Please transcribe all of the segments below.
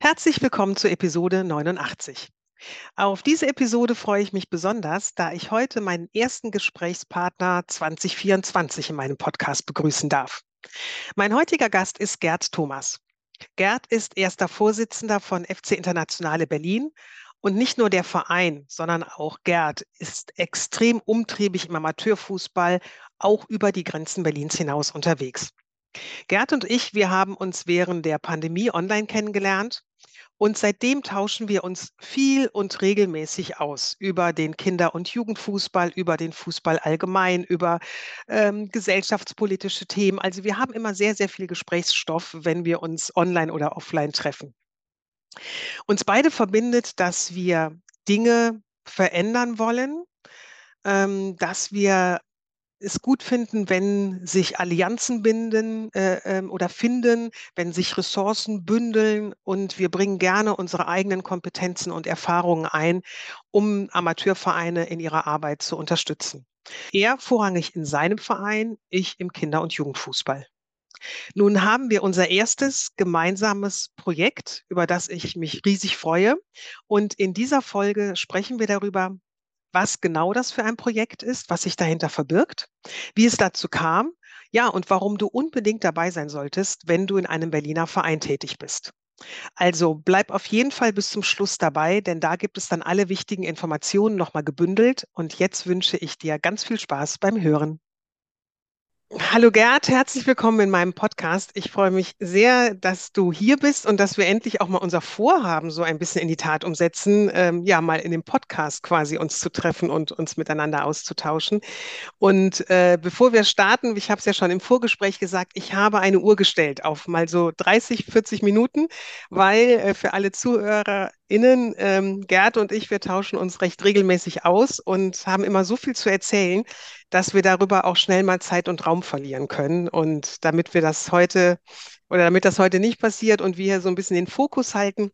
Herzlich willkommen zur Episode 89. Auf diese Episode freue ich mich besonders, da ich heute meinen ersten Gesprächspartner 2024 in meinem Podcast begrüßen darf. Mein heutiger Gast ist Gerd Thomas. Gerd ist erster Vorsitzender von FC Internationale Berlin und nicht nur der Verein, sondern auch Gerd ist extrem umtriebig im Amateurfußball, auch über die Grenzen Berlins hinaus unterwegs. Gerd und ich, wir haben uns während der Pandemie online kennengelernt und seitdem tauschen wir uns viel und regelmäßig aus über den Kinder- und Jugendfußball, über den Fußball allgemein, über ähm, gesellschaftspolitische Themen. Also wir haben immer sehr, sehr viel Gesprächsstoff, wenn wir uns online oder offline treffen. Uns beide verbindet, dass wir Dinge verändern wollen, ähm, dass wir es gut finden, wenn sich Allianzen binden äh, ähm, oder finden, wenn sich Ressourcen bündeln und wir bringen gerne unsere eigenen Kompetenzen und Erfahrungen ein, um Amateurvereine in ihrer Arbeit zu unterstützen. Er vorrangig in seinem Verein, ich im Kinder- und Jugendfußball. Nun haben wir unser erstes gemeinsames Projekt, über das ich mich riesig freue. Und in dieser Folge sprechen wir darüber, was genau das für ein Projekt ist, was sich dahinter verbirgt, wie es dazu kam, ja, und warum du unbedingt dabei sein solltest, wenn du in einem Berliner Verein tätig bist. Also bleib auf jeden Fall bis zum Schluss dabei, denn da gibt es dann alle wichtigen Informationen nochmal gebündelt. Und jetzt wünsche ich dir ganz viel Spaß beim Hören. Hallo Gerd, herzlich willkommen in meinem Podcast. Ich freue mich sehr, dass du hier bist und dass wir endlich auch mal unser Vorhaben so ein bisschen in die Tat umsetzen, ähm, ja, mal in dem Podcast quasi uns zu treffen und uns miteinander auszutauschen. Und äh, bevor wir starten, ich habe es ja schon im Vorgespräch gesagt, ich habe eine Uhr gestellt auf mal so 30, 40 Minuten, weil äh, für alle ZuhörerInnen, ähm, Gerd und ich, wir tauschen uns recht regelmäßig aus und haben immer so viel zu erzählen, dass wir darüber auch schnell mal Zeit und Raum verlieren können. Und damit wir das heute oder damit das heute nicht passiert und wir hier so ein bisschen den Fokus halten,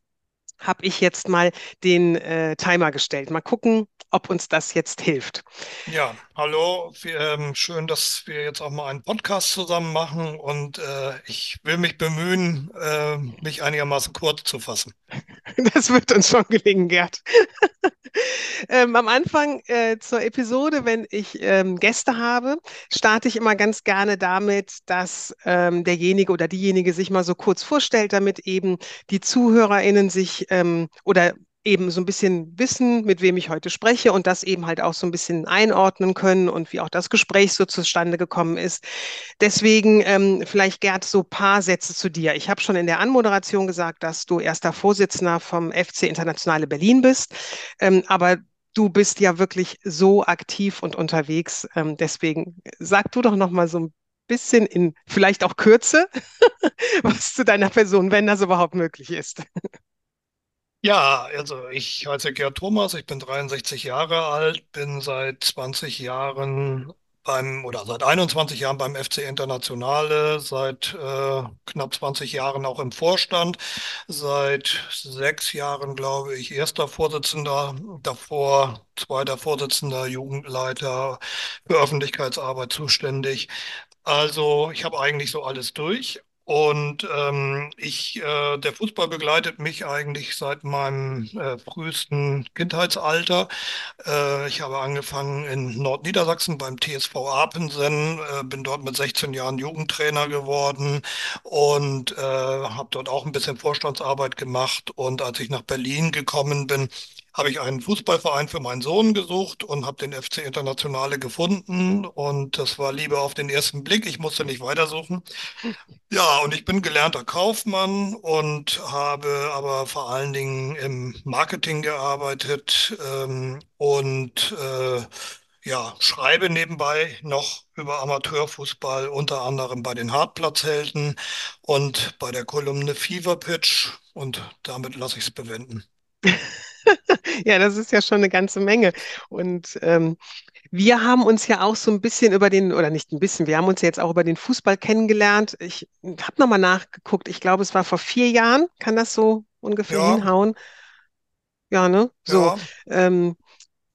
habe ich jetzt mal den äh, Timer gestellt. Mal gucken, ob uns das jetzt hilft. Ja, hallo. Wir, ähm, schön, dass wir jetzt auch mal einen Podcast zusammen machen und äh, ich will mich bemühen, äh, mich einigermaßen kurz zu fassen. Das wird uns schon gelingen, Gerd. ähm, am Anfang äh, zur Episode, wenn ich ähm, Gäste habe, starte ich immer ganz gerne damit, dass ähm, derjenige oder diejenige sich mal so kurz vorstellt, damit eben die ZuhörerInnen sich ähm, oder eben so ein bisschen wissen, mit wem ich heute spreche und das eben halt auch so ein bisschen einordnen können und wie auch das Gespräch so zustande gekommen ist. Deswegen ähm, vielleicht Gerd so paar Sätze zu dir. Ich habe schon in der Anmoderation gesagt, dass du erster Vorsitzender vom FC Internationale Berlin bist, ähm, aber du bist ja wirklich so aktiv und unterwegs. Ähm, deswegen sag du doch noch mal so ein bisschen in vielleicht auch Kürze, was zu deiner Person, wenn das überhaupt möglich ist. Ja, also ich heiße Gerd Thomas, ich bin 63 Jahre alt, bin seit 20 Jahren beim oder seit 21 Jahren beim FC Internationale, seit äh, knapp 20 Jahren auch im Vorstand, seit sechs Jahren, glaube ich, erster Vorsitzender, davor zweiter Vorsitzender, Jugendleiter für Öffentlichkeitsarbeit zuständig. Also ich habe eigentlich so alles durch. Und ähm, ich, äh, der Fußball begleitet mich eigentlich seit meinem äh, frühesten Kindheitsalter. Äh, ich habe angefangen in Nordniedersachsen beim TSV Apensen, äh, bin dort mit 16 Jahren Jugendtrainer geworden und äh, habe dort auch ein bisschen Vorstandsarbeit gemacht. Und als ich nach Berlin gekommen bin, habe ich einen Fußballverein für meinen Sohn gesucht und habe den FC Internationale gefunden. Und das war Liebe auf den ersten Blick. Ich musste nicht weitersuchen. Ja, und ich bin gelernter Kaufmann und habe aber vor allen Dingen im Marketing gearbeitet ähm, und äh, ja, schreibe nebenbei noch über Amateurfußball, unter anderem bei den Hartplatzhelden und bei der Kolumne Fever Pitch. Und damit lasse ich es bewenden. Ja, das ist ja schon eine ganze Menge. Und ähm, wir haben uns ja auch so ein bisschen über den, oder nicht ein bisschen, wir haben uns ja jetzt auch über den Fußball kennengelernt. Ich habe nochmal nachgeguckt. Ich glaube, es war vor vier Jahren. Kann das so ungefähr Ja, hinhauen? Ja, ne? So. ja. Ähm,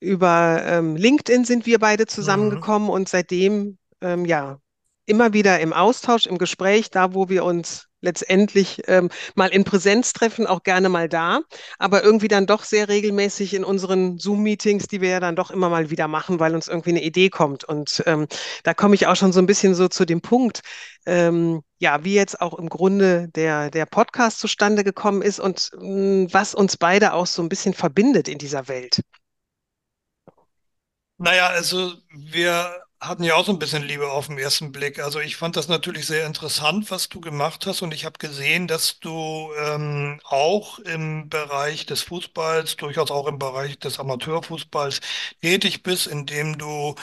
über ähm, LinkedIn sind wir beide Mhm. zusammengekommen und seitdem ähm, ja immer wieder im Austausch, im Gespräch, da wo wir uns letztendlich ähm, mal in Präsenz treffen, auch gerne mal da, aber irgendwie dann doch sehr regelmäßig in unseren Zoom-Meetings, die wir ja dann doch immer mal wieder machen, weil uns irgendwie eine Idee kommt. Und ähm, da komme ich auch schon so ein bisschen so zu dem Punkt, ähm, ja, wie jetzt auch im Grunde der, der Podcast zustande gekommen ist und mh, was uns beide auch so ein bisschen verbindet in dieser Welt. Naja, also wir hatten ja auch so ein bisschen Liebe auf den ersten Blick. Also ich fand das natürlich sehr interessant, was du gemacht hast und ich habe gesehen, dass du ähm, auch im Bereich des Fußballs, durchaus auch im Bereich des Amateurfußballs tätig bist, indem du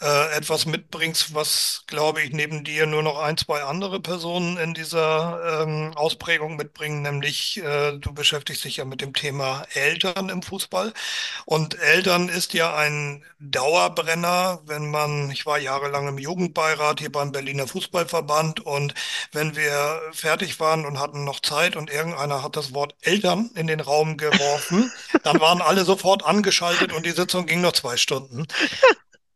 äh, etwas mitbringst, was, glaube ich, neben dir nur noch ein, zwei andere Personen in dieser ähm, Ausprägung mitbringen, nämlich äh, du beschäftigst dich ja mit dem Thema Eltern im Fußball. Und Eltern ist ja ein Dauerbrenner, wenn man, ich war jahrelang im Jugendbeirat hier beim Berliner Fußballverband und wenn wir fertig waren und hatten noch Zeit und irgendeiner hat das Wort Eltern in den Raum geworfen, dann waren alle sofort angeschaltet und die Sitzung ging noch zwei Stunden.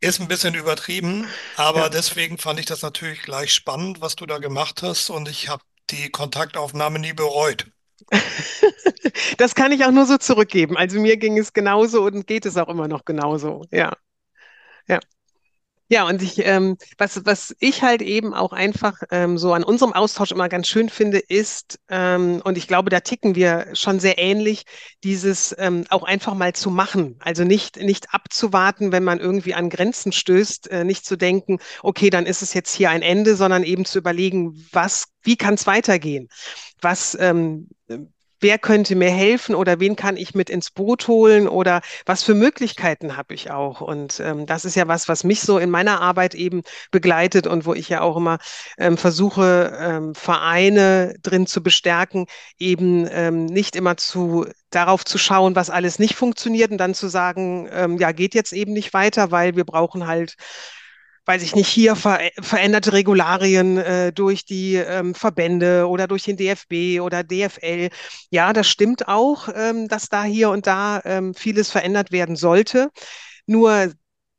Ist ein bisschen übertrieben, Ja. aber deswegen fand ich das natürlich gleich spannend, was du da gemacht hast und ich habe die Kontaktaufnahme nie bereut. Das kann ich auch nur so zurückgeben. Also mir ging es genauso und geht es auch immer noch genauso. Ja, ja. Ja, und ich, ähm, was, was ich halt eben auch einfach ähm, so an unserem Austausch immer ganz schön finde, ist, ähm, und ich glaube, da ticken wir schon sehr ähnlich, dieses ähm, auch einfach mal zu machen. Also nicht, nicht abzuwarten, wenn man irgendwie an Grenzen stößt, äh, nicht zu denken, okay, dann ist es jetzt hier ein Ende, sondern eben zu überlegen, was, wie kann es weitergehen? Was, ähm, wer könnte mir helfen oder wen kann ich mit ins Boot holen oder was für Möglichkeiten habe ich auch? Und ähm, das ist ja was, was mich so in meiner Arbeit eben begleitet und wo ich ja auch immer ähm, versuche, ähm, Vereine drin zu bestärken, eben ähm, nicht immer zu darauf zu schauen, was alles nicht funktioniert und dann zu sagen, ähm, ja, geht jetzt eben nicht weiter, weil wir brauchen halt weiß ich nicht, hier ver veränderte Regularien äh, durch die ähm, Verbände oder durch den DFB oder DFL. Ja, das stimmt auch, ähm, dass da hier und da ähm, vieles verändert werden sollte. Nur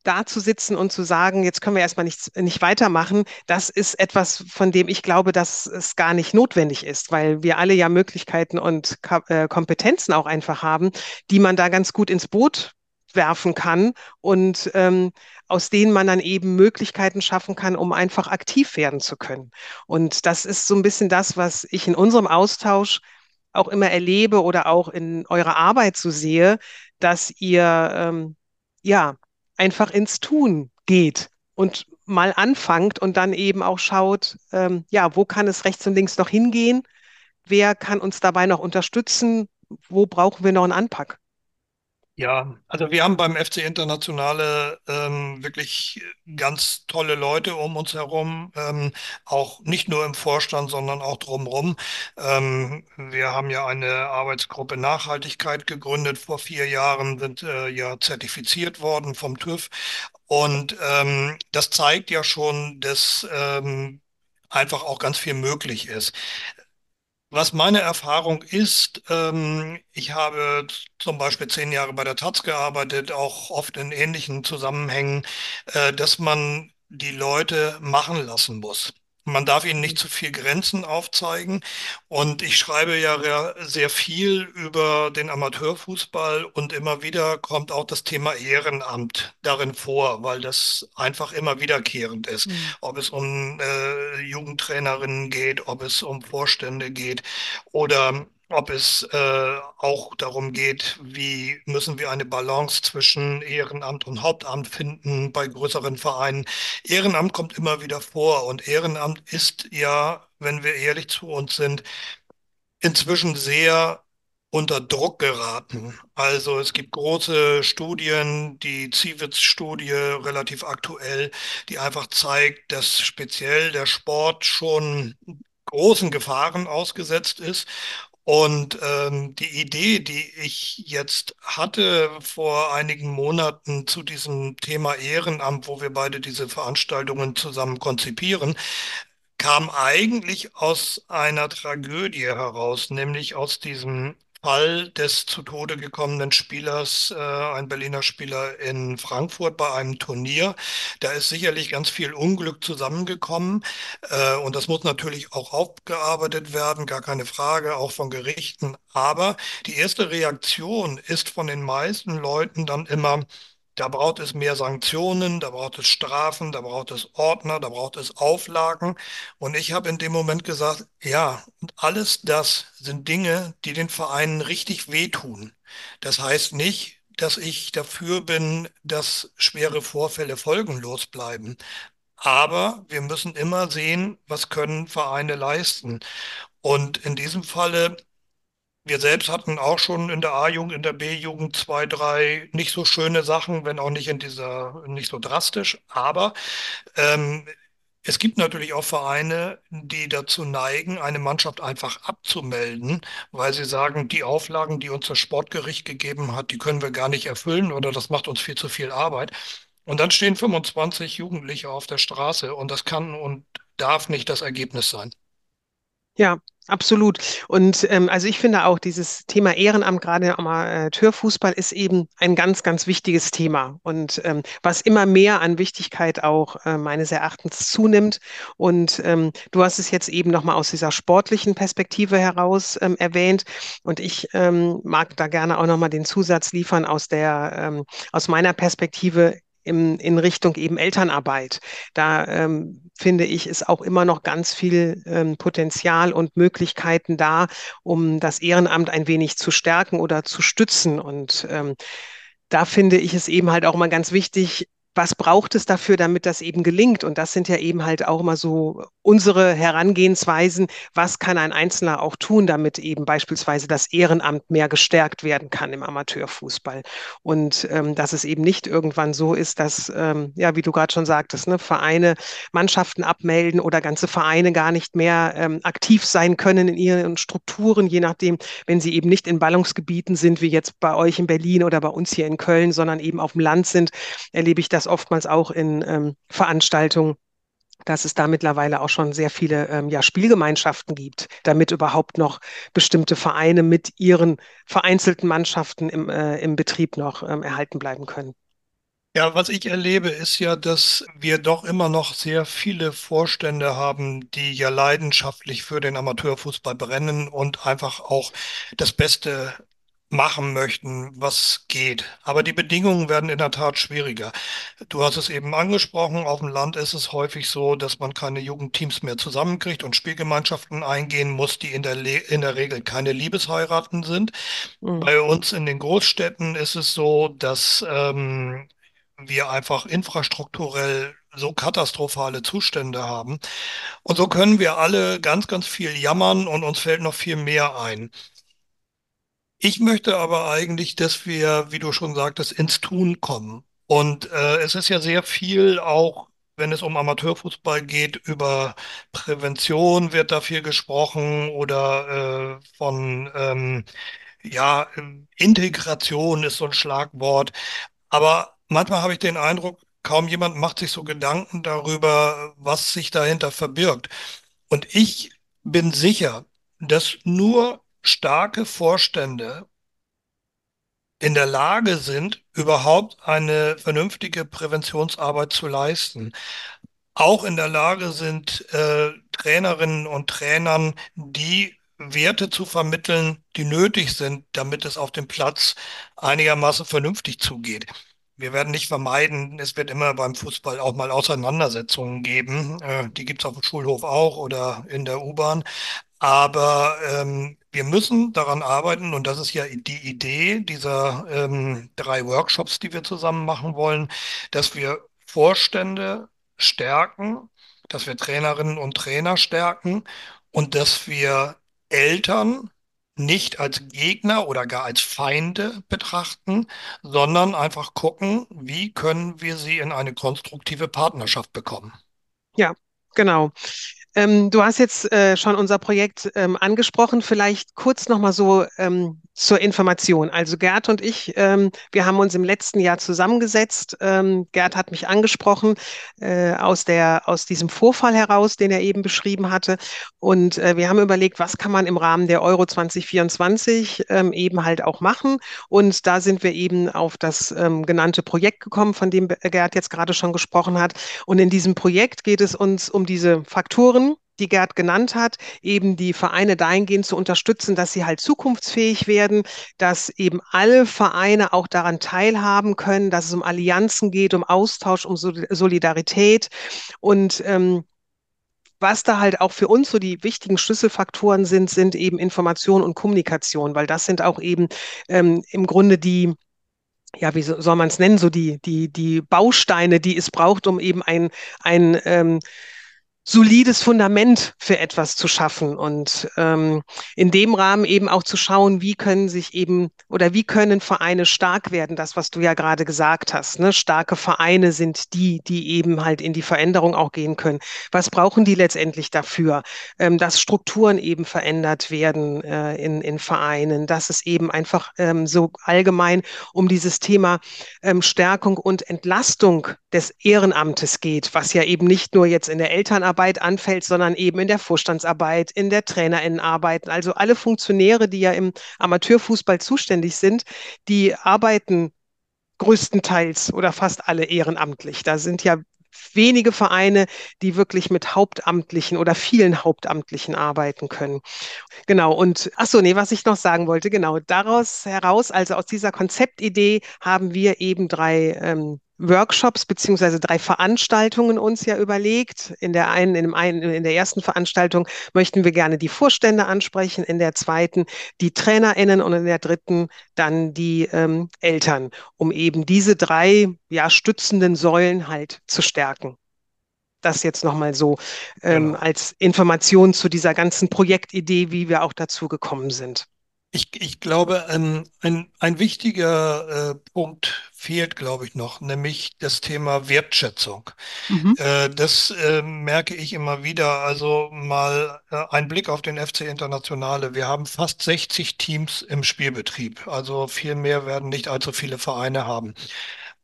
da zu sitzen und zu sagen, jetzt können wir erstmal nichts, nicht weitermachen, das ist etwas, von dem ich glaube, dass es gar nicht notwendig ist, weil wir alle ja Möglichkeiten und äh, Kompetenzen auch einfach haben, die man da ganz gut ins Boot werfen kann und ähm, aus denen man dann eben Möglichkeiten schaffen kann, um einfach aktiv werden zu können. Und das ist so ein bisschen das, was ich in unserem Austausch auch immer erlebe oder auch in eurer Arbeit so sehe, dass ihr ähm, ja einfach ins Tun geht und mal anfangt und dann eben auch schaut, ähm, ja, wo kann es rechts und links noch hingehen? Wer kann uns dabei noch unterstützen? Wo brauchen wir noch einen Anpack? Ja, also wir haben beim FC Internationale ähm, wirklich ganz tolle Leute um uns herum, ähm, auch nicht nur im Vorstand, sondern auch drumherum. Ähm, wir haben ja eine Arbeitsgruppe Nachhaltigkeit gegründet vor vier Jahren, sind äh, ja zertifiziert worden vom TÜV und ähm, das zeigt ja schon, dass ähm, einfach auch ganz viel möglich ist. Was meine Erfahrung ist, ähm, ich habe zum Beispiel zehn Jahre bei der Taz gearbeitet, auch oft in ähnlichen Zusammenhängen, äh, dass man die Leute machen lassen muss. Man darf ihnen nicht zu viel Grenzen aufzeigen. Und ich schreibe ja sehr viel über den Amateurfußball und immer wieder kommt auch das Thema Ehrenamt darin vor, weil das einfach immer wiederkehrend ist. Hm. Ob es um äh, Jugendtrainerinnen geht, ob es um Vorstände geht oder ob es äh, auch darum geht, wie müssen wir eine Balance zwischen Ehrenamt und Hauptamt finden bei größeren Vereinen. Ehrenamt kommt immer wieder vor und Ehrenamt ist ja, wenn wir ehrlich zu uns sind, inzwischen sehr unter Druck geraten. Also es gibt große Studien, die Ziewitz-Studie relativ aktuell, die einfach zeigt, dass speziell der Sport schon großen Gefahren ausgesetzt ist. Und ähm, die Idee, die ich jetzt hatte vor einigen Monaten zu diesem Thema Ehrenamt, wo wir beide diese Veranstaltungen zusammen konzipieren, kam eigentlich aus einer Tragödie heraus, nämlich aus diesem Fall des zu Tode gekommenen Spielers, äh, ein Berliner Spieler in Frankfurt bei einem Turnier. Da ist sicherlich ganz viel Unglück zusammengekommen, äh, und das muss natürlich auch aufgearbeitet werden, gar keine Frage, auch von Gerichten. Aber die erste Reaktion ist von den meisten Leuten dann immer, da braucht es mehr Sanktionen, da braucht es Strafen, da braucht es Ordner, da braucht es Auflagen. Und ich habe in dem Moment gesagt, ja, alles das sind Dinge, die den Vereinen richtig wehtun. Das heißt nicht, dass ich dafür bin, dass schwere Vorfälle folgenlos bleiben. Aber wir müssen immer sehen, was können Vereine leisten. Und in diesem Falle wir selbst hatten auch schon in der A-Jugend, in der B-Jugend zwei, drei nicht so schöne Sachen, wenn auch nicht in dieser, nicht so drastisch. Aber ähm, es gibt natürlich auch Vereine, die dazu neigen, eine Mannschaft einfach abzumelden, weil sie sagen, die Auflagen, die uns das Sportgericht gegeben hat, die können wir gar nicht erfüllen oder das macht uns viel zu viel Arbeit. Und dann stehen 25 Jugendliche auf der Straße und das kann und darf nicht das Ergebnis sein. Ja, absolut. Und ähm, also ich finde auch, dieses Thema Ehrenamt, gerade im Amateurfußball, ist eben ein ganz, ganz wichtiges Thema. Und ähm, was immer mehr an Wichtigkeit auch äh, meines Erachtens zunimmt. Und ähm, du hast es jetzt eben nochmal aus dieser sportlichen Perspektive heraus ähm, erwähnt. Und ich ähm, mag da gerne auch nochmal den Zusatz liefern aus der, ähm, aus meiner Perspektive im, in Richtung eben Elternarbeit. Da ähm, finde ich, ist auch immer noch ganz viel ähm, Potenzial und Möglichkeiten da, um das Ehrenamt ein wenig zu stärken oder zu stützen. Und ähm, da finde ich es eben halt auch mal ganz wichtig, was braucht es dafür, damit das eben gelingt? Und das sind ja eben halt auch immer so unsere Herangehensweisen. Was kann ein Einzelner auch tun, damit eben beispielsweise das Ehrenamt mehr gestärkt werden kann im Amateurfußball? Und ähm, dass es eben nicht irgendwann so ist, dass, ähm, ja, wie du gerade schon sagtest, ne, Vereine Mannschaften abmelden oder ganze Vereine gar nicht mehr ähm, aktiv sein können in ihren Strukturen, je nachdem, wenn sie eben nicht in Ballungsgebieten sind, wie jetzt bei euch in Berlin oder bei uns hier in Köln, sondern eben auf dem Land sind, erlebe ich das das oftmals auch in ähm, Veranstaltungen, dass es da mittlerweile auch schon sehr viele ähm, ja, Spielgemeinschaften gibt, damit überhaupt noch bestimmte Vereine mit ihren vereinzelten Mannschaften im, äh, im Betrieb noch ähm, erhalten bleiben können. Ja, was ich erlebe, ist ja, dass wir doch immer noch sehr viele Vorstände haben, die ja leidenschaftlich für den Amateurfußball brennen und einfach auch das Beste machen möchten, was geht. Aber die Bedingungen werden in der Tat schwieriger. Du hast es eben angesprochen, auf dem Land ist es häufig so, dass man keine Jugendteams mehr zusammenkriegt und Spielgemeinschaften eingehen muss, die in der, Le in der Regel keine Liebesheiraten sind. Mhm. Bei uns in den Großstädten ist es so, dass ähm, wir einfach infrastrukturell so katastrophale Zustände haben. Und so können wir alle ganz, ganz viel jammern und uns fällt noch viel mehr ein. Ich möchte aber eigentlich, dass wir, wie du schon sagtest, ins Tun kommen. Und äh, es ist ja sehr viel auch, wenn es um Amateurfußball geht, über Prävention wird da viel gesprochen oder äh, von, ähm, ja, Integration ist so ein Schlagwort. Aber manchmal habe ich den Eindruck, kaum jemand macht sich so Gedanken darüber, was sich dahinter verbirgt. Und ich bin sicher, dass nur starke Vorstände in der Lage sind, überhaupt eine vernünftige Präventionsarbeit zu leisten. Auch in der Lage sind, äh, Trainerinnen und Trainern die Werte zu vermitteln, die nötig sind, damit es auf dem Platz einigermaßen vernünftig zugeht. Wir werden nicht vermeiden, es wird immer beim Fußball auch mal Auseinandersetzungen geben. Äh, die gibt es auf dem Schulhof auch oder in der U-Bahn. Aber ähm, wir müssen daran arbeiten, und das ist ja die Idee dieser ähm, drei Workshops, die wir zusammen machen wollen, dass wir Vorstände stärken, dass wir Trainerinnen und Trainer stärken und dass wir Eltern nicht als Gegner oder gar als Feinde betrachten, sondern einfach gucken, wie können wir sie in eine konstruktive Partnerschaft bekommen. Ja, genau. Ähm, du hast jetzt äh, schon unser Projekt ähm, angesprochen. Vielleicht kurz nochmal so ähm, zur Information. Also Gerd und ich, ähm, wir haben uns im letzten Jahr zusammengesetzt. Ähm, Gerd hat mich angesprochen äh, aus der, aus diesem Vorfall heraus, den er eben beschrieben hatte. Und äh, wir haben überlegt, was kann man im Rahmen der Euro 2024 ähm, eben halt auch machen. Und da sind wir eben auf das genannte Projekt gekommen, von dem Gerd jetzt gerade schon gesprochen hat. Und in diesem Projekt geht es uns um diese Faktoren, die Gerd genannt hat, eben die Vereine dahingehend zu unterstützen, dass sie halt zukunftsfähig werden, dass eben alle Vereine auch daran teilhaben können, dass es um Allianzen geht, um Austausch, um Solidarität. Und ähm, was da halt auch für uns so die wichtigen Schlüsselfaktoren sind, sind eben Information und Kommunikation, weil das sind auch eben ähm, im Grunde die ja, wie soll man es nennen, so die, die, die Bausteine, die es braucht, um eben ein, ein ähm, solides Fundament für etwas zu schaffen und ähm, in dem Rahmen eben auch zu schauen, wie können sich eben oder wie können Vereine stark werden, das, was du ja gerade gesagt hast. Ne? Starke Vereine sind die, die eben halt in die Veränderung auch gehen können. Was brauchen die letztendlich dafür? Ähm, dass Strukturen eben verändert werden äh, in, in Vereinen, dass es eben einfach ähm, so allgemein um dieses Thema ähm, Stärkung und Entlastung des Ehrenamtes geht, was ja eben nicht nur jetzt in der Elternarbeit Arbeit anfällt, sondern eben in der Vorstandsarbeit, in der Trainerinnenarbeit. Also alle Funktionäre, die ja im Amateurfußball zuständig sind, die arbeiten größtenteils oder fast alle ehrenamtlich. Da sind ja wenige Vereine, die wirklich mit Hauptamtlichen oder vielen Hauptamtlichen arbeiten können. Genau, und ach so, nee, was ich noch sagen wollte, genau, daraus heraus, also aus dieser Konzeptidee haben wir eben drei ähm, Workshops beziehungsweise drei Veranstaltungen uns ja überlegt. In der einen, in, dem einen, in der ersten Veranstaltung möchten wir gerne die Vorstände ansprechen, in der zweiten die TrainerInnen und in der dritten dann die ähm, Eltern, um eben diese drei ja, stützenden Säulen halt zu stärken. Das jetzt nochmal so ähm, genau. als Information zu dieser ganzen Projektidee, wie wir auch dazu gekommen sind. Ich, ich glaube, ein, ein, ein wichtiger äh, Punkt fehlt, glaube ich, noch, nämlich das Thema Wertschätzung. Mhm. Äh, das äh, merke ich immer wieder. Also mal äh, ein Blick auf den FC Internationale. Wir haben fast 60 Teams im Spielbetrieb. Also viel mehr werden nicht allzu viele Vereine haben.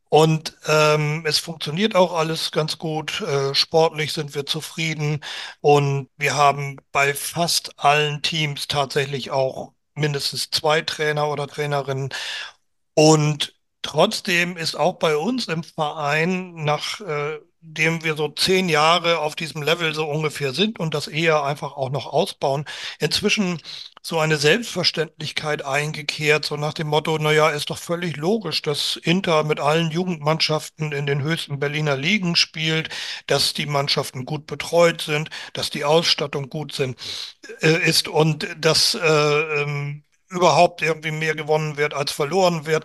Und ähm, es funktioniert auch alles ganz gut. Äh, sportlich sind wir zufrieden und wir haben bei fast allen Teams tatsächlich auch mindestens zwei Trainer oder Trainerinnen. Und trotzdem ist auch bei uns im Verein, nachdem äh, wir so zehn Jahre auf diesem Level so ungefähr sind und das eher einfach auch noch ausbauen, inzwischen so eine Selbstverständlichkeit eingekehrt, so nach dem Motto, naja, ist doch völlig logisch, dass Inter mit allen Jugendmannschaften in den höchsten Berliner Ligen spielt, dass die Mannschaften gut betreut sind, dass die Ausstattung gut sind, äh, ist und dass äh, ähm, überhaupt irgendwie mehr gewonnen wird als verloren wird.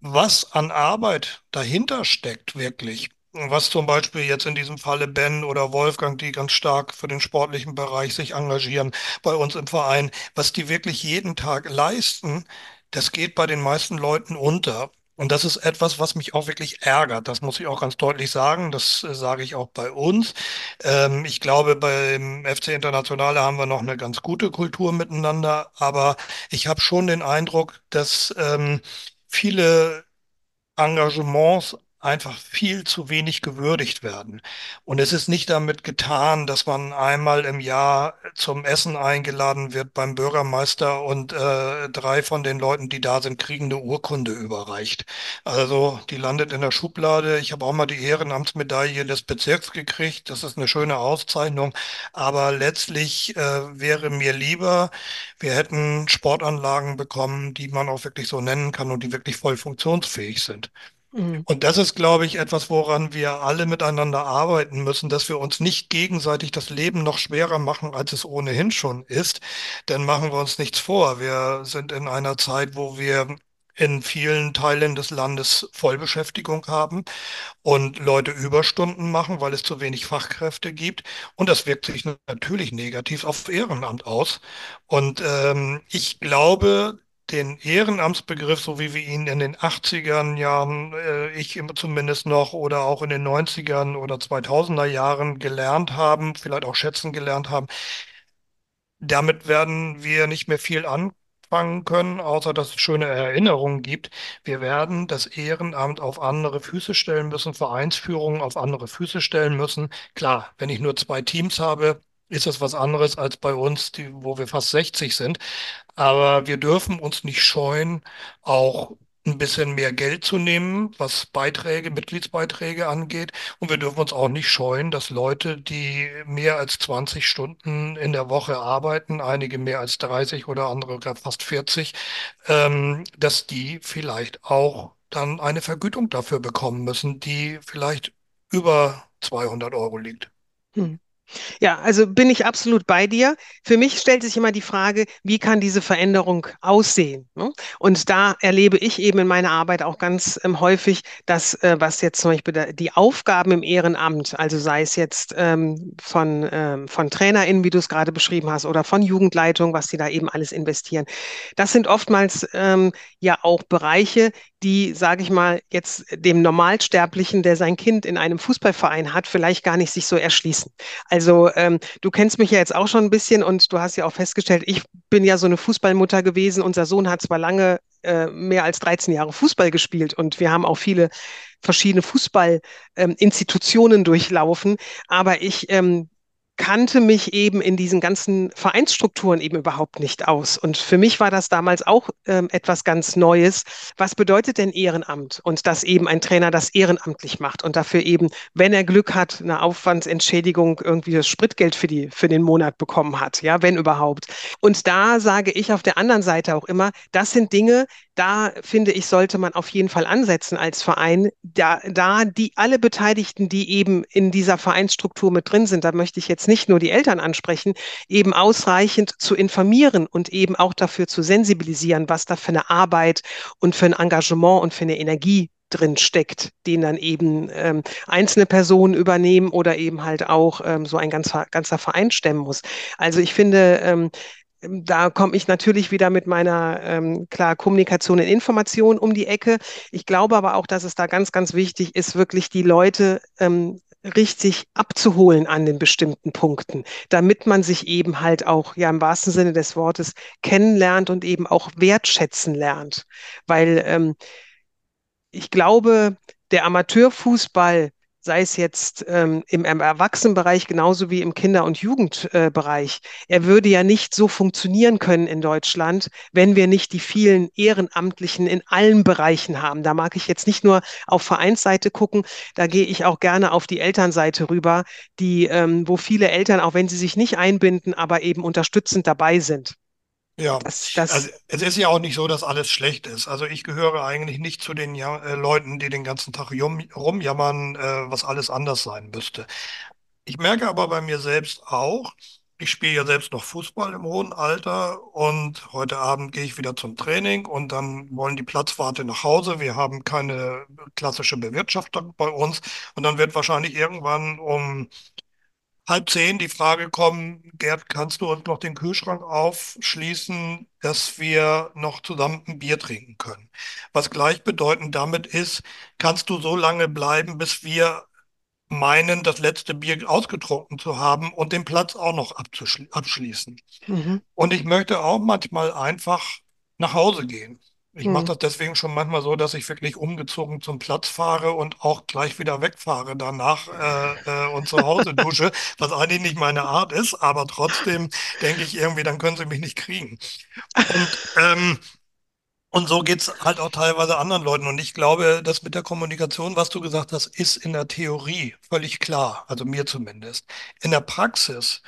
Was an Arbeit dahinter steckt, wirklich, was zum Beispiel jetzt in diesem Falle Ben oder Wolfgang, die ganz stark für den sportlichen Bereich sich engagieren bei uns im Verein, was die wirklich jeden Tag leisten, das geht bei den meisten Leuten unter. Und das ist etwas, was mich auch wirklich ärgert. Das muss ich auch ganz deutlich sagen. Das äh, sage ich auch bei uns. Ähm, ich glaube, beim FC Internationale haben wir noch eine ganz gute Kultur miteinander. Aber ich habe schon den Eindruck, dass ähm, viele Engagements einfach viel zu wenig gewürdigt werden. Und es ist nicht damit getan, dass man einmal im Jahr zum Essen eingeladen wird beim Bürgermeister und äh, drei von den Leuten, die da sind, kriegen eine Urkunde überreicht. Also die landet in der Schublade. Ich habe auch mal die Ehrenamtsmedaille des Bezirks gekriegt. Das ist eine schöne Auszeichnung. Aber letztlich äh, wäre mir lieber, wir hätten Sportanlagen bekommen, die man auch wirklich so nennen kann und die wirklich voll funktionsfähig sind. Mhm. Und das ist, glaube ich, etwas, woran wir alle miteinander arbeiten müssen, dass wir uns nicht gegenseitig das Leben noch schwerer machen, als es ohnehin schon ist. Denn machen wir uns nichts vor. Wir sind in einer Zeit, wo wir in vielen Teilen des Landes Vollbeschäftigung haben und Leute Überstunden machen, weil es zu wenig Fachkräfte gibt. Und das wirkt sich natürlich negativ auf Ehrenamt aus. Und ähm, ich glaube, den Ehrenamtsbegriff, so wie wir ihn in den 80er Jahren, äh, ich immer zumindest noch, oder auch in den 90ern oder 2000er Jahren gelernt haben, vielleicht auch schätzen gelernt haben, damit werden wir nicht mehr viel anfangen können, außer dass es schöne Erinnerungen gibt. Wir werden das Ehrenamt auf andere Füße stellen müssen, Vereinsführungen auf andere Füße stellen müssen. Klar, wenn ich nur zwei Teams habe, ist das was anderes als bei uns, die, wo wir fast 60 sind. Aber wir dürfen uns nicht scheuen, auch ein bisschen mehr Geld zu nehmen, was Beiträge, Mitgliedsbeiträge angeht. Und wir dürfen uns auch nicht scheuen, dass Leute, die mehr als 20 Stunden in der Woche arbeiten, einige mehr als 30 oder andere fast 40, ähm, dass die vielleicht auch dann eine Vergütung dafür bekommen müssen, die vielleicht über 200 Euro liegt. Mhm. Ja, also bin ich absolut bei dir. Für mich stellt sich immer die Frage, wie kann diese Veränderung aussehen? ne? Und da erlebe ich eben in meiner Arbeit auch ganz ähm, häufig, dass äh, was jetzt zum Beispiel die Aufgaben im Ehrenamt, also sei es jetzt ähm, von, ähm, von TrainerInnen, wie du es gerade beschrieben hast, oder von Jugendleitung, was sie da eben alles investieren, das sind oftmals ähm, ja auch Bereiche, die, sage ich mal, jetzt dem Normalsterblichen, der sein Kind in einem Fußballverein hat, vielleicht gar nicht sich so erschließen. Also ähm, du kennst mich ja jetzt auch schon ein bisschen und du hast ja auch festgestellt, ich bin ja so eine Fußballmutter gewesen. Unser Sohn hat zwar lange äh, mehr als 13 Jahre Fußball gespielt und wir haben auch viele verschiedene Fußballinstitutionen ähm, durchlaufen, aber ich ähm, kannte mich eben in diesen ganzen Vereinsstrukturen eben überhaupt nicht aus. Und für mich war das damals auch ähm, etwas ganz Neues. Was bedeutet denn Ehrenamt? Und dass eben ein Trainer das ehrenamtlich macht und dafür eben, wenn er Glück hat, eine Aufwandsentschädigung, irgendwie das Spritgeld für die, für den Monat bekommen hat. Ja, wenn überhaupt. Und da sage ich auf der anderen Seite auch immer, das sind Dinge, da finde ich, sollte man auf jeden Fall ansetzen als Verein, da, da die alle Beteiligten, die eben in dieser Vereinsstruktur mit drin sind, da möchte ich jetzt nicht nur die Eltern ansprechen, eben ausreichend zu informieren und eben auch dafür zu sensibilisieren, was da für eine Arbeit und für ein Engagement und für eine Energie drin steckt, den dann eben ähm, einzelne Personen übernehmen oder eben halt auch ähm, so ein ganzer, ganzer Verein stemmen muss. Also ich finde, ähm, da komme ich natürlich wieder mit meiner ähm, klar Kommunikation und Information um die Ecke. Ich glaube aber auch, dass es da ganz, ganz wichtig ist, wirklich die Leute ähm, richtig abzuholen an den bestimmten Punkten, damit man sich eben halt auch, ja im wahrsten Sinne des Wortes, kennenlernt und eben auch wertschätzen lernt. Weil ähm, ich glaube, der Amateurfußball sei es jetzt ähm, im Erwachsenenbereich genauso wie im Kinder- und Jugendbereich. Er würde ja nicht so funktionieren können in Deutschland, wenn wir nicht die vielen Ehrenamtlichen in allen Bereichen haben. Da mag ich jetzt nicht nur auf Vereinsseite gucken, da gehe ich auch gerne auf die Elternseite rüber, die, ähm, wo viele Eltern, auch wenn sie sich nicht einbinden, aber eben unterstützend dabei sind. Ja, Das, das, also es ist ja auch nicht so, dass alles schlecht ist. Also ich gehöre eigentlich nicht zu den ja äh, Leuten, die den ganzen Tag rum, rumjammern, äh, was alles anders sein müsste. Ich merke aber bei mir selbst auch, ich spiele ja selbst noch Fußball im hohen Alter und heute Abend gehe ich wieder zum Training und dann wollen die Platzwarte nach Hause. Wir haben keine klassische Bewirtschaftung bei uns und dann wird wahrscheinlich irgendwann um halb zehn die Frage kommen, Gerd, kannst du uns noch den Kühlschrank aufschließen, dass wir noch zusammen ein Bier trinken können? Was gleichbedeutend damit ist, kannst du so lange bleiben, bis wir meinen, das letzte Bier ausgetrunken zu haben und den Platz auch noch abschließen. mhm, Und ich möchte auch manchmal einfach nach Hause gehen. Ich mache mhm. das deswegen schon manchmal so, dass ich wirklich umgezogen zum Platz fahre und auch gleich wieder wegfahre danach äh, äh, und zu Hause dusche, was eigentlich nicht meine Art ist, aber trotzdem denke ich irgendwie, dann können sie mich nicht kriegen. Und, ähm, und so geht es halt auch teilweise anderen Leuten. Und ich glaube, das mit der Kommunikation, was du gesagt hast, ist in der Theorie völlig klar, also mir zumindest. In der Praxis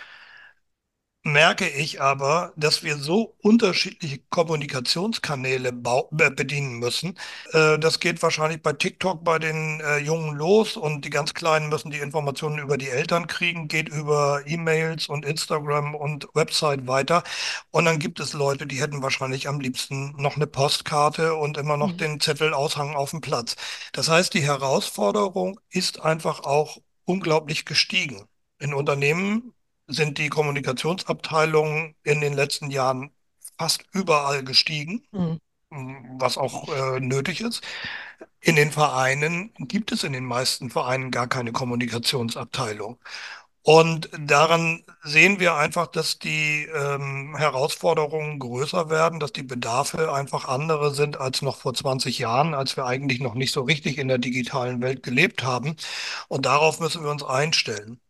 merke ich aber, dass wir so unterschiedliche Kommunikationskanäle bedienen müssen. Äh, das geht wahrscheinlich bei TikTok bei den äh, Jungen los und die ganz Kleinen müssen die Informationen über die Eltern kriegen, geht über E-Mails und Instagram und Website weiter. Und dann gibt es Leute, die hätten wahrscheinlich am liebsten noch eine Postkarte und immer noch Mhm. den Zettel aushangen auf dem Platz. Das heißt, die Herausforderung ist einfach auch unglaublich gestiegen. In Unternehmen sind die Kommunikationsabteilungen in den letzten Jahren fast überall gestiegen, Mhm. was auch äh, nötig ist. In den Vereinen gibt es in den meisten Vereinen gar keine Kommunikationsabteilung. Und daran sehen wir einfach, dass die ähm, Herausforderungen größer werden, dass die Bedarfe einfach andere sind als noch vor 20 Jahren, als wir eigentlich noch nicht so richtig in der digitalen Welt gelebt haben. Und darauf müssen wir uns einstellen.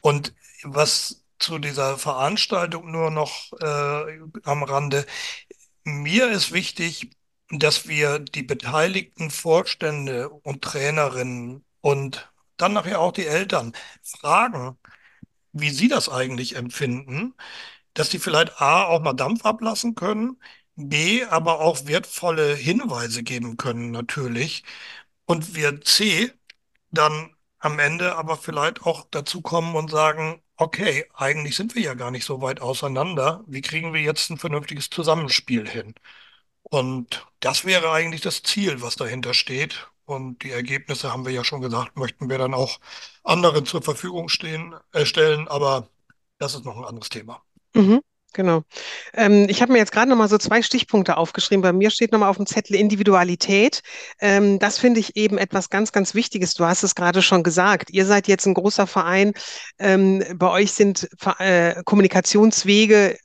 Und was zu dieser Veranstaltung nur noch äh, am Rande. Mir ist wichtig, dass wir die beteiligten Vorstände und Trainerinnen und dann nachher auch die Eltern fragen, wie sie das eigentlich empfinden, dass die vielleicht A auch mal Dampf ablassen können, B aber auch wertvolle Hinweise geben können natürlich und wir C dann am Ende aber vielleicht auch dazu kommen und sagen, okay, eigentlich sind wir ja gar nicht so weit auseinander. Wie kriegen wir jetzt ein vernünftiges Zusammenspiel hin? Und das wäre eigentlich das Ziel, was dahinter steht. Und die Ergebnisse haben wir ja schon gesagt, möchten wir dann auch anderen zur Verfügung stehen, äh, stellen, aber das ist noch ein anderes Thema. Mhm, genau. Ähm, ich habe mir jetzt gerade noch mal so zwei Stichpunkte aufgeschrieben. Bei mir steht noch mal auf dem Zettel Individualität. Ähm, das finde ich eben etwas ganz, ganz Wichtiges. Du hast es gerade schon gesagt. Ihr seid jetzt ein großer Verein. Ähm, bei euch sind äh, Kommunikationswege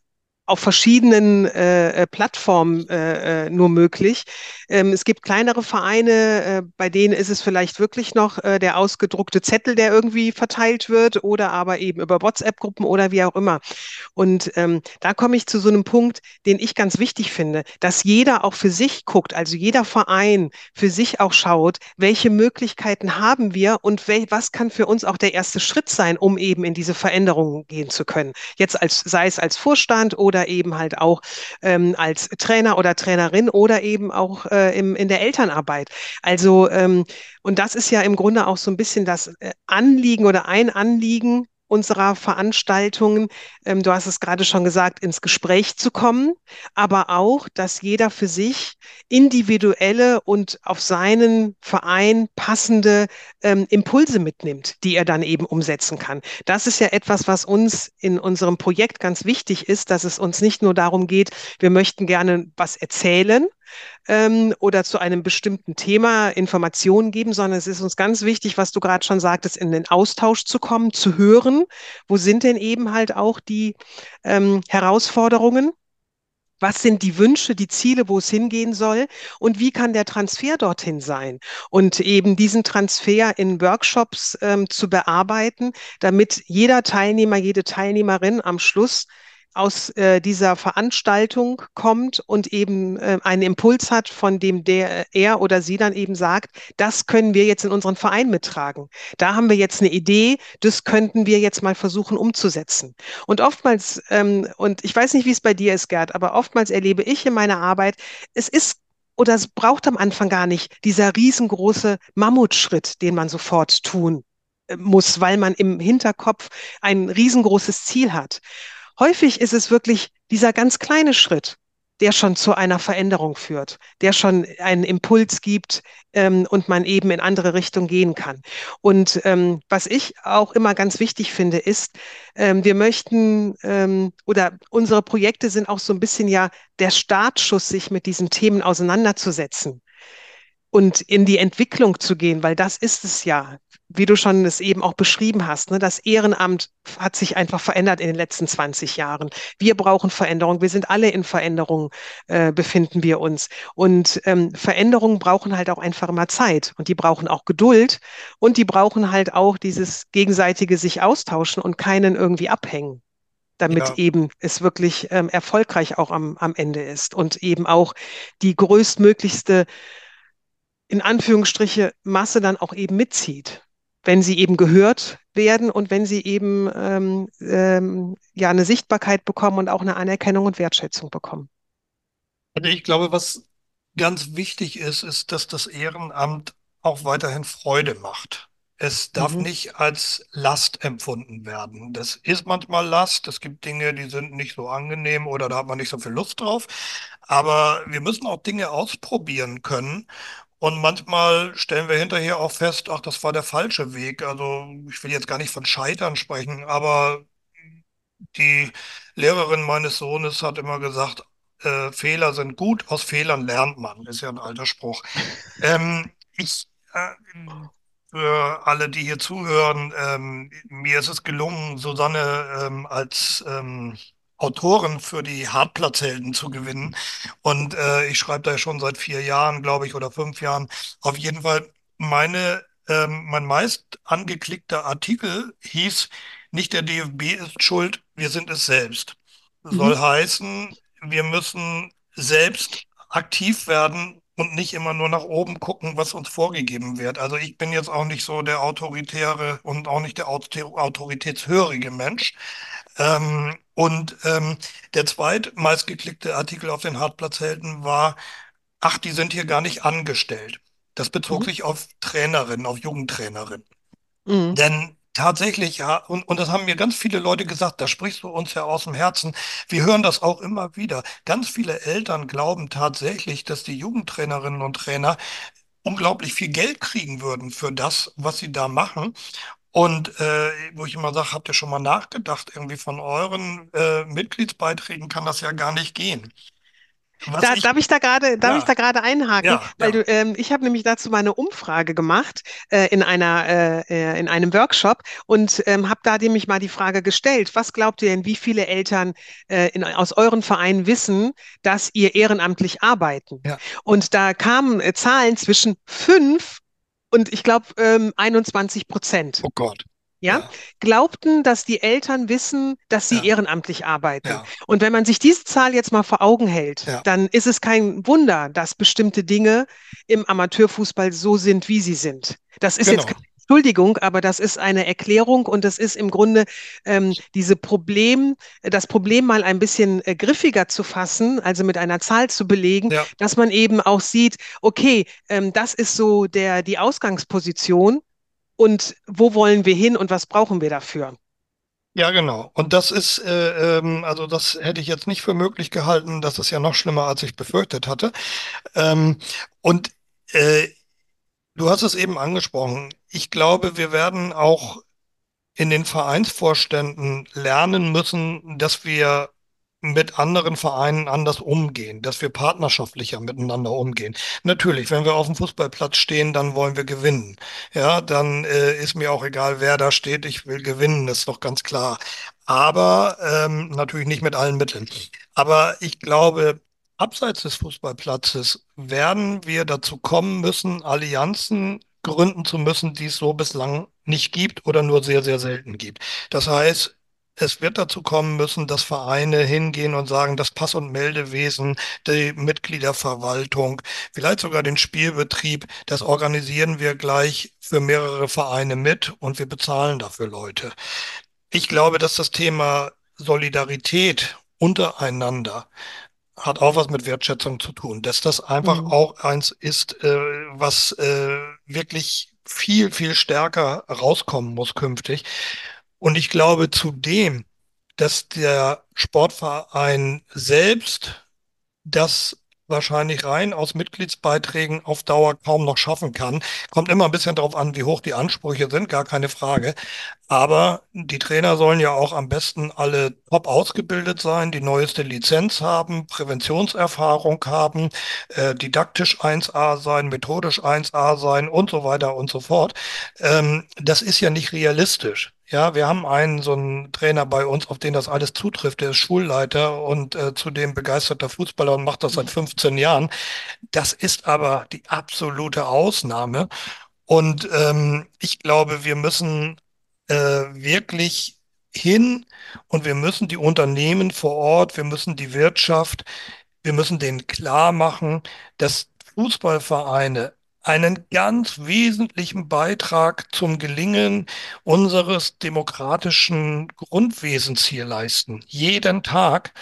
auf verschiedenen äh, äh, Plattformen äh, äh, nur möglich. Ähm, es gibt kleinere Vereine, äh, bei denen ist es vielleicht wirklich noch äh, der ausgedruckte Zettel, der irgendwie verteilt wird oder aber eben über WhatsApp-Gruppen oder wie auch immer. Und ähm, da komme ich zu so einem Punkt, den ich ganz wichtig finde, dass jeder auch für sich guckt, also jeder Verein für sich auch schaut, welche Möglichkeiten haben wir und wel was kann für uns auch der erste Schritt sein, um eben in diese Veränderungen gehen zu können. Jetzt als, sei es als Vorstand oder eben halt auch ähm, als Trainer oder Trainerin oder eben auch äh, im, in der Elternarbeit. Also, ähm, und das ist ja im Grunde auch so ein bisschen das äh, Anliegen oder ein Anliegen unserer Veranstaltungen, ähm, du hast es gerade schon gesagt, ins Gespräch zu kommen, aber auch, dass jeder für sich individuelle und auf seinen Verein passende ähm, Impulse mitnimmt, die er dann eben umsetzen kann. Das ist ja etwas, was uns in unserem Projekt ganz wichtig ist, dass es uns nicht nur darum geht, wir möchten gerne was erzählen, ähm, oder zu einem bestimmten Thema Informationen geben, sondern es ist uns ganz wichtig, was du gerade schon sagtest, in den Austausch zu kommen, zu hören, wo sind denn eben halt auch die ähm, Herausforderungen? Was sind die Wünsche, die Ziele, wo es hingehen soll und wie kann der Transfer dorthin sein? Und eben diesen Transfer in Workshops ähm, zu bearbeiten, damit jeder Teilnehmer, jede Teilnehmerin am Schluss aus äh, dieser Veranstaltung kommt und eben äh, einen Impuls hat, von dem der er oder sie dann eben sagt, das können wir jetzt in unseren Verein mittragen. Da haben wir jetzt eine Idee, das könnten wir jetzt mal versuchen umzusetzen. Und oftmals, ähm, und ich weiß nicht, wie es bei dir ist, Gerd, aber oftmals erlebe ich in meiner Arbeit, es ist oder es braucht am Anfang gar nicht dieser riesengroße Mammutschritt, den man sofort tun äh, muss, weil man im Hinterkopf ein riesengroßes Ziel hat. Häufig ist es wirklich dieser ganz kleine Schritt, der schon zu einer Veränderung führt, der schon einen Impuls gibt ähm, und man eben in andere Richtungen gehen kann. Und ähm, was ich auch immer ganz wichtig finde, ist, ähm, wir möchten ähm, oder unsere Projekte sind auch so ein bisschen ja der Startschuss, sich mit diesen Themen auseinanderzusetzen und in die Entwicklung zu gehen, weil das ist es ja, wie du schon es eben auch beschrieben hast. Ne? Das Ehrenamt hat sich einfach verändert in den letzten 20 Jahren. Wir brauchen Veränderung. Wir sind alle in Veränderung, äh, befinden wir uns. Und ähm, Veränderungen brauchen halt auch einfach immer Zeit und die brauchen auch Geduld und die brauchen halt auch dieses gegenseitige sich austauschen und keinen irgendwie abhängen damit Ja, eben es wirklich ähm, erfolgreich auch am, am Ende ist und eben auch die größtmöglichste in Anführungsstriche Masse dann auch eben mitzieht. Wenn sie eben gehört werden und wenn sie eben ähm, ähm, ja eine Sichtbarkeit bekommen und auch eine Anerkennung und Wertschätzung bekommen. Also ich glaube, was ganz wichtig ist, ist, dass das Ehrenamt auch weiterhin Freude macht. Es darf Mhm. nicht als Last empfunden werden. Das ist manchmal Last. Es gibt Dinge, die sind nicht so angenehm oder da hat man nicht so viel Lust drauf. Aber wir müssen auch Dinge ausprobieren können. Und manchmal stellen wir hinterher auch fest, ach, das war der falsche Weg. Also ich will jetzt gar nicht von Scheitern sprechen, aber die Lehrerin meines Sohnes hat immer gesagt, äh, Fehler sind gut, aus Fehlern lernt man. Ist ja ein alter Spruch. Ähm, ich, äh, für alle, die hier zuhören, ähm, mir ist es gelungen, Susanne ähm, als Autorin für die Hartplatzhelden zu gewinnen. Und äh, ich schreibe da ja schon seit vier Jahren, glaube ich, oder fünf Jahren. Auf jeden Fall, meine, ähm, mein meist angeklickter Artikel hieß, nicht der DFB ist schuld, wir sind es selbst. Mhm. Soll heißen, wir müssen selbst aktiv werden und nicht immer nur nach oben gucken, was uns vorgegeben wird. Also ich bin jetzt auch nicht so der autoritäre und auch nicht der Autor- autoritätshörige Mensch. Ähm, und ähm, der zweitmeistgeklickte Artikel auf den Hartplatzhelden war, ach, die sind hier gar nicht angestellt. Das bezog Mhm. sich auf Trainerinnen, auf Jugendtrainerinnen. Mhm. Denn tatsächlich, ja, und, und das haben mir ganz viele Leute gesagt, da sprichst du uns ja aus dem Herzen. Wir hören das auch immer wieder. Ganz viele Eltern glauben tatsächlich, dass die Jugendtrainerinnen und Trainer unglaublich viel Geld kriegen würden für das, was sie da machen. Und äh, wo ich immer sage, habt ihr schon mal nachgedacht, irgendwie von euren äh, Mitgliedsbeiträgen kann das ja gar nicht gehen. Da, ich, darf ich da gerade, darf ich ja, da gerade einhaken? ja, Weil ja, du, ähm, ich habe nämlich dazu mal eine Umfrage gemacht äh, in einer, äh, äh, in einem Workshop und ähm, habe da nämlich mal die Frage gestellt, was glaubt ihr denn, wie viele Eltern äh, in, aus euren Vereinen wissen, dass ihr ehrenamtlich arbeiten? ja, Und da kamen äh, Zahlen zwischen fünf und ich glaube ähm, 21 Prozent. oh Gott, Ja, ja, glaubten, dass die Eltern wissen, dass sie ja, ehrenamtlich arbeiten. ja, Und wenn man sich diese Zahl jetzt mal vor Augen hält, dann ist es kein Wunder, dass bestimmte Dinge im Amateurfußball so sind, wie sie sind. Das ist jetzt genau, keine Entschuldigung, aber das ist eine Erklärung und das ist im Grunde ähm, diese Problem, das Problem mal ein bisschen äh, griffiger zu fassen, also mit einer Zahl zu belegen, ja. dass man eben auch sieht, okay, ähm, das ist so der, die Ausgangsposition und wo wollen wir hin und was brauchen wir dafür? Ja, genau. Und das ist, äh, ähm, also das hätte ich jetzt nicht für möglich gehalten. Das ist ja noch schlimmer, als ich befürchtet hatte. Ähm, und äh, du hast es eben angesprochen. Ich glaube, wir werden auch in den Vereinsvorständen lernen müssen, dass wir mit anderen Vereinen anders umgehen, dass wir partnerschaftlicher miteinander umgehen. Natürlich, wenn wir auf dem Fußballplatz stehen, dann wollen wir gewinnen. Ja, dann äh, ist mir auch egal, wer da steht. Ich will gewinnen, ist doch ganz klar. Aber ähm, natürlich nicht mit allen Mitteln. Aber ich glaube, abseits des Fußballplatzes werden wir dazu kommen müssen, Allianzen gründen zu müssen, die es so bislang nicht gibt oder nur sehr, sehr selten gibt. Das heißt, es wird dazu kommen müssen, dass Vereine hingehen und sagen, das Pass- und Meldewesen, die Mitgliederverwaltung, vielleicht sogar den Spielbetrieb, das organisieren wir gleich für mehrere Vereine mit und wir bezahlen dafür Leute. Ich glaube, dass das Thema Solidarität untereinander hat auch was mit Wertschätzung zu tun, dass das einfach Mhm. auch eins ist, äh, was äh, wirklich viel, viel stärker rauskommen muss künftig. Und ich glaube zudem, dass der Sportverein selbst das wahrscheinlich rein aus Mitgliedsbeiträgen auf Dauer kaum noch schaffen kann. Kommt immer ein bisschen darauf an, wie hoch die Ansprüche sind, gar keine Frage. Aber die Trainer sollen ja auch am besten alle top ausgebildet sein, die neueste Lizenz haben, Präventionserfahrung haben, äh, didaktisch 1A sein, methodisch 1A sein und so weiter und so fort. Ähm, das ist ja nicht realistisch. Ja, wir haben einen, so einen Trainer bei uns, auf den das alles zutrifft. Der ist Schulleiter und äh, zudem begeisterter Fußballer und macht das seit 15 Jahren. Das ist aber die absolute Ausnahme. Und ähm, ich glaube, wir müssen äh, wirklich hin und wir müssen die Unternehmen vor Ort, wir müssen die Wirtschaft, wir müssen denen klar machen, dass Fußballvereine einen ganz wesentlichen Beitrag zum Gelingen unseres demokratischen Grundwesens hier leisten. Jeden Tag.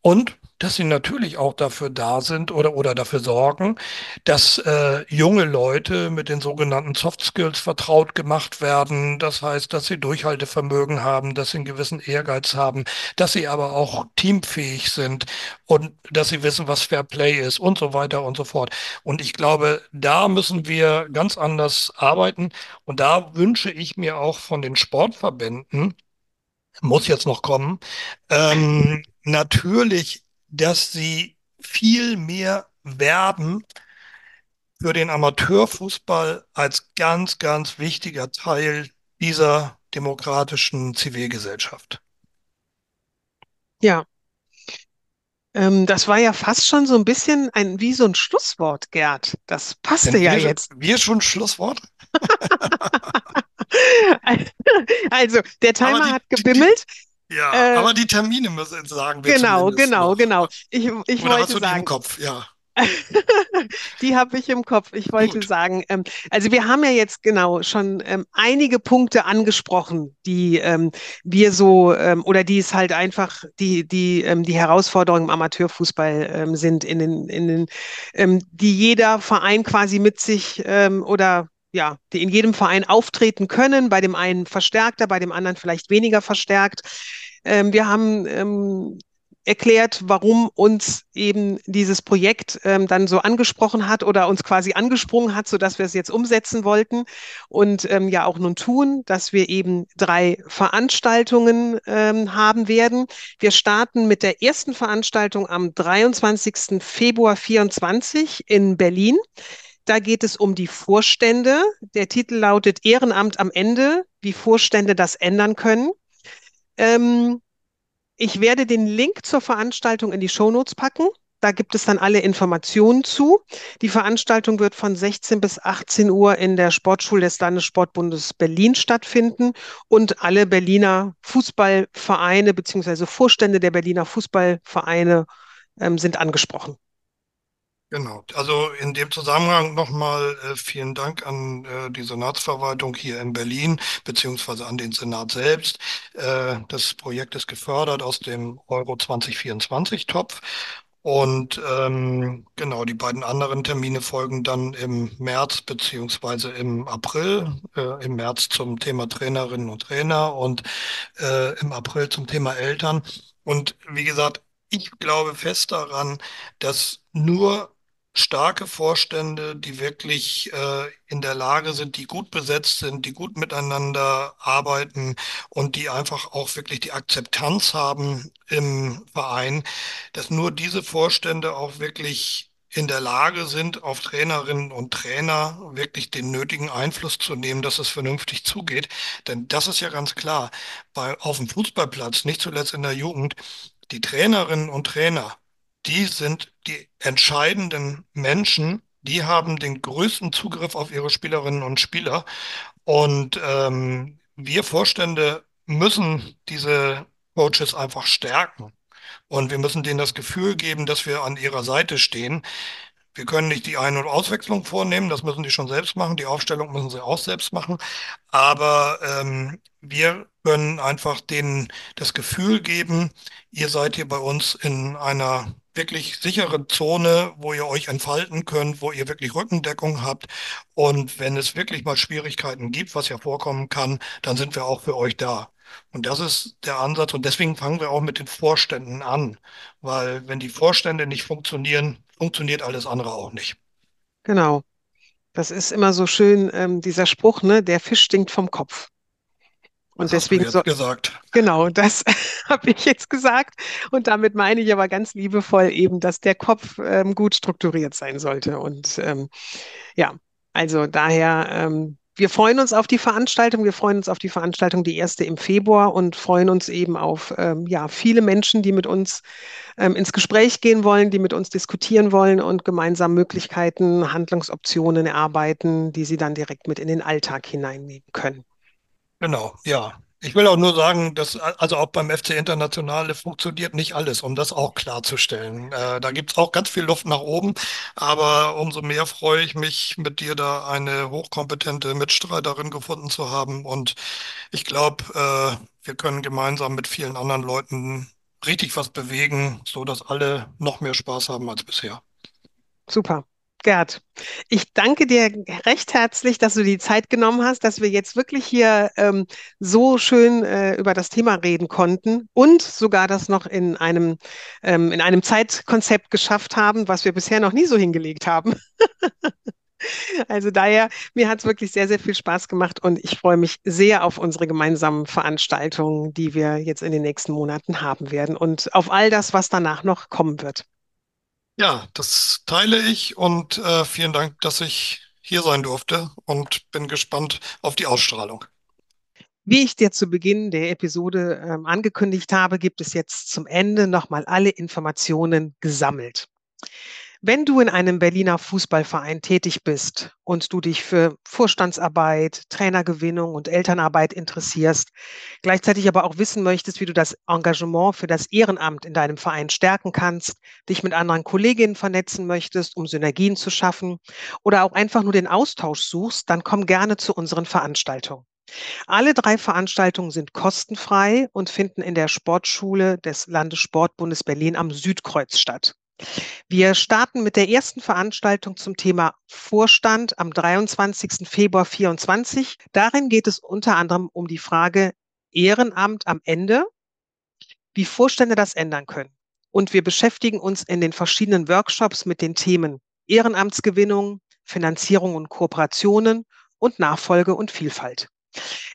Und dass sie natürlich auch dafür da sind oder, oder dafür sorgen, dass äh, junge Leute mit den sogenannten Soft Skills vertraut gemacht werden. Das heißt, dass sie Durchhaltevermögen haben, dass sie einen gewissen Ehrgeiz haben, dass sie aber auch teamfähig sind und dass sie wissen, was Fair Play ist und so weiter und so fort. Und ich glaube, da müssen wir ganz anders arbeiten. Und da wünsche ich mir auch von den Sportverbänden, muss jetzt noch kommen, ähm, natürlich, dass sie viel mehr werben für den Amateurfußball als ganz, ganz wichtiger Teil dieser demokratischen Zivilgesellschaft. Ja, ähm, das war ja fast schon so ein bisschen ein, wie so ein Schlusswort, Gerd. Das passte Sind ja wir, jetzt. wir schon Schlusswort? Also, der Timer die, hat gebimmelt. Ja, Äh, aber die Termine müssen sagen wir genau, genau, noch. genau. Ich, ich Oder hast wollte du die im sagen, Kopf? Ja, Die habe ich im Kopf. Ich wollte gut. sagen, ähm, also wir haben ja jetzt genau schon ähm, einige Punkte angesprochen, die ähm, wir so ähm, oder die es halt einfach die die ähm, die Herausforderungen im Amateurfußball ähm, sind in den in den die jeder Verein quasi mit sich oder ja, die in jedem Verein auftreten können, bei dem einen verstärkter, bei dem anderen vielleicht weniger verstärkt. Ähm, wir haben ähm, erklärt, warum uns eben dieses Projekt ähm, dann so angesprochen hat oder uns quasi angesprungen hat, sodass wir es jetzt umsetzen wollten und ähm, ja auch nun tun, dass wir eben drei Veranstaltungen ähm, haben werden. Wir starten mit der ersten Veranstaltung am 23. Februar 24 in Berlin. Da geht es um die Vorstände. Der Titel lautet Ehrenamt am Ende, wie Vorstände das ändern können. Ähm, ich werde den Link zur Veranstaltung in die Shownotes packen. Da gibt es dann alle Informationen zu. Die Veranstaltung wird von 16 bis 18 Uhr in der Sportschule des Landessportbundes Berlin stattfinden und alle Berliner Fußballvereine beziehungsweise Vorstände der Berliner Fußballvereine ähm, sind angesprochen. Genau. Also in dem Zusammenhang nochmal äh, vielen Dank an äh, die Senatsverwaltung hier in Berlin, beziehungsweise an den Senat selbst. Äh, das Projekt ist gefördert aus dem Euro 2024-Topf. Und ähm, genau, die beiden anderen Termine folgen dann im März beziehungsweise im April. Äh, im März zum Thema Trainerinnen und Trainer und äh, im April zum Thema Eltern. Und wie gesagt, ich glaube fest daran, dass nur starke Vorstände, die wirklich äh, in der Lage sind, die gut besetzt sind, die gut miteinander arbeiten und die einfach auch wirklich die Akzeptanz haben im Verein, dass nur diese Vorstände auch wirklich in der Lage sind, auf Trainerinnen und Trainer wirklich den nötigen Einfluss zu nehmen, dass es vernünftig zugeht. Denn das ist ja ganz klar, bei, auf dem Fußballplatz, nicht zuletzt in der Jugend, die Trainerinnen und Trainer, die sind die entscheidenden Menschen, die haben den größten Zugriff auf ihre Spielerinnen und Spieler. Und ähm, wir Vorstände müssen diese Coaches einfach stärken. Und wir müssen denen das Gefühl geben, dass wir an ihrer Seite stehen. Wir können nicht die Ein- und Auswechslung vornehmen, das müssen die schon selbst machen. Die Aufstellung müssen sie auch selbst machen. Aber ähm, wir können einfach denen das Gefühl geben, ihr seid hier bei uns in einer wirklich sicheren Zone, wo ihr euch entfalten könnt, wo ihr wirklich Rückendeckung habt. Und wenn es wirklich mal Schwierigkeiten gibt, was ja vorkommen kann, dann sind wir auch für euch da. Und das ist der Ansatz. Und deswegen fangen wir auch mit den Vorständen an. Weil wenn die Vorstände nicht funktionieren, funktioniert alles andere auch nicht. Genau. Das ist immer so schön, ähm, dieser Spruch, ne? Der Fisch stinkt vom Kopf. Und Das hast du deswegen so, jetzt gesagt. Genau, das habe ich jetzt gesagt. Und damit meine ich aber ganz liebevoll eben, dass der Kopf ähm, gut strukturiert sein sollte. Und ähm, ja, also daher, ähm, wir freuen uns auf die Veranstaltung. Wir freuen uns auf die Veranstaltung, die erste im Februar und freuen uns eben auf ähm, ja, viele Menschen, die mit uns ähm, ins Gespräch gehen wollen, die mit uns diskutieren wollen und gemeinsam Möglichkeiten, Handlungsoptionen erarbeiten, die sie dann direkt mit in den Alltag hineinnehmen können. Genau, ja. Ich will auch nur sagen, dass also auch beim FC Internationale funktioniert nicht alles, um das auch klarzustellen. Äh, da gibt es auch ganz viel Luft nach oben, aber umso mehr freue ich mich, mit dir da eine hochkompetente Mitstreiterin gefunden zu haben. Und ich glaube, äh, wir können gemeinsam mit vielen anderen Leuten richtig was bewegen, so dass alle noch mehr Spaß haben als bisher. Super. Gerd, ich danke dir recht herzlich, dass du die Zeit genommen hast, dass wir jetzt wirklich hier ähm, so schön äh, über das Thema reden konnten und sogar das noch in einem, ähm, in einem Zeitkonzept geschafft haben, was wir bisher noch nie so hingelegt haben. Also daher, mir hat es wirklich sehr, sehr viel Spaß gemacht und ich freue mich sehr auf unsere gemeinsamen Veranstaltungen, die wir jetzt in den nächsten Monaten haben werden und auf all das, was danach noch kommen wird. Ja, das teile ich und äh, vielen Dank, dass ich hier sein durfte und bin gespannt auf die Ausstrahlung. Wie ich dir zu Beginn der Episode ähm, angekündigt habe, gibt es jetzt zum Ende nochmal alle Informationen gesammelt. Wenn du in einem Berliner Fußballverein tätig bist und du dich für Vorstandsarbeit, Trainergewinnung und Elternarbeit interessierst, gleichzeitig aber auch wissen möchtest, wie du das Engagement für das Ehrenamt in deinem Verein stärken kannst, dich mit anderen Kolleginnen vernetzen möchtest, um Synergien zu schaffen oder auch einfach nur den Austausch suchst, dann komm gerne zu unseren Veranstaltungen. Alle drei Veranstaltungen sind kostenfrei und finden in der Sportschule des Landessportbundes Berlin am Südkreuz statt. Wir starten mit der ersten Veranstaltung zum Thema Vorstand am 23. Februar 2024. Darin geht es unter anderem um die Frage Ehrenamt am Ende, wie Vorstände das ändern können. Und wir beschäftigen uns in den verschiedenen Workshops mit den Themen Ehrenamtsgewinnung, Finanzierung und Kooperationen und Nachfolge und Vielfalt.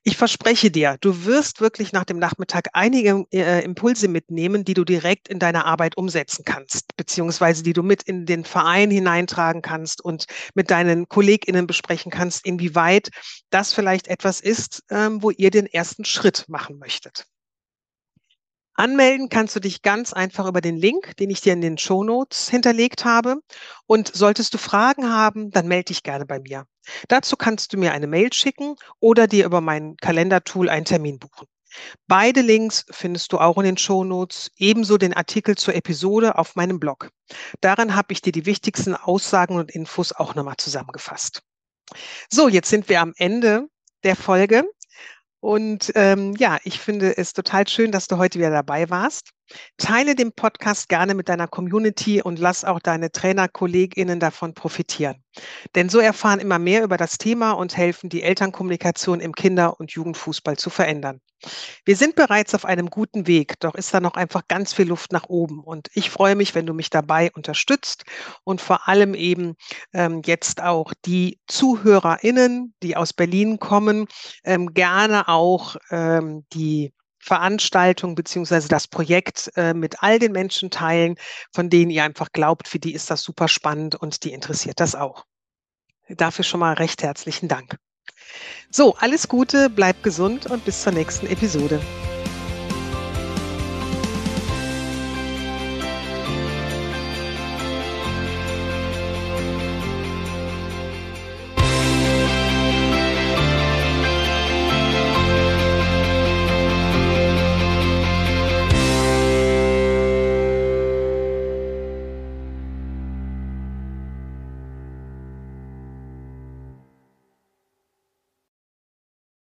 Ich verspreche dir, du wirst wirklich nach dem Nachmittag einige äh, Impulse mitnehmen, die du direkt in deiner Arbeit umsetzen kannst, beziehungsweise die du mit in den Verein hineintragen kannst und mit deinen KollegInnen besprechen kannst, inwieweit das vielleicht etwas ist, ähm, wo ihr den ersten Schritt machen möchtet. Anmelden kannst du dich ganz einfach über den Link, den ich dir in den Show Notes hinterlegt habe. Und solltest du Fragen haben, dann melde dich gerne bei mir. Dazu kannst du mir eine Mail schicken oder dir über mein Kalendertool einen Termin buchen. Beide Links findest du auch in den Show Notes, ebenso den Artikel zur Episode auf meinem Blog. Daran habe ich dir die wichtigsten Aussagen und Infos auch nochmal zusammengefasst. So, jetzt sind wir am Ende der Folge. Und ähm, ja, ich finde es total schön, dass du heute wieder dabei warst. Teile den Podcast gerne mit deiner Community und lass auch deine Trainerkolleginnen davon profitieren. Denn so erfahren immer mehr über das Thema und helfen, die Elternkommunikation im Kinder- und Jugendfußball zu verändern. Wir sind bereits auf einem guten Weg, doch ist da noch einfach ganz viel Luft nach oben. Und ich freue mich, wenn du mich dabei unterstützt und vor allem eben ähm, jetzt auch die ZuhörerInnen, die aus Berlin kommen, ähm, gerne auch ähm, die Veranstaltung beziehungsweise das Projekt äh, mit all den Menschen teilen, von denen ihr einfach glaubt, für die ist das super spannend und die interessiert das auch. Dafür schon mal recht herzlichen Dank. So, alles Gute, bleib gesund und bis zur nächsten Episode.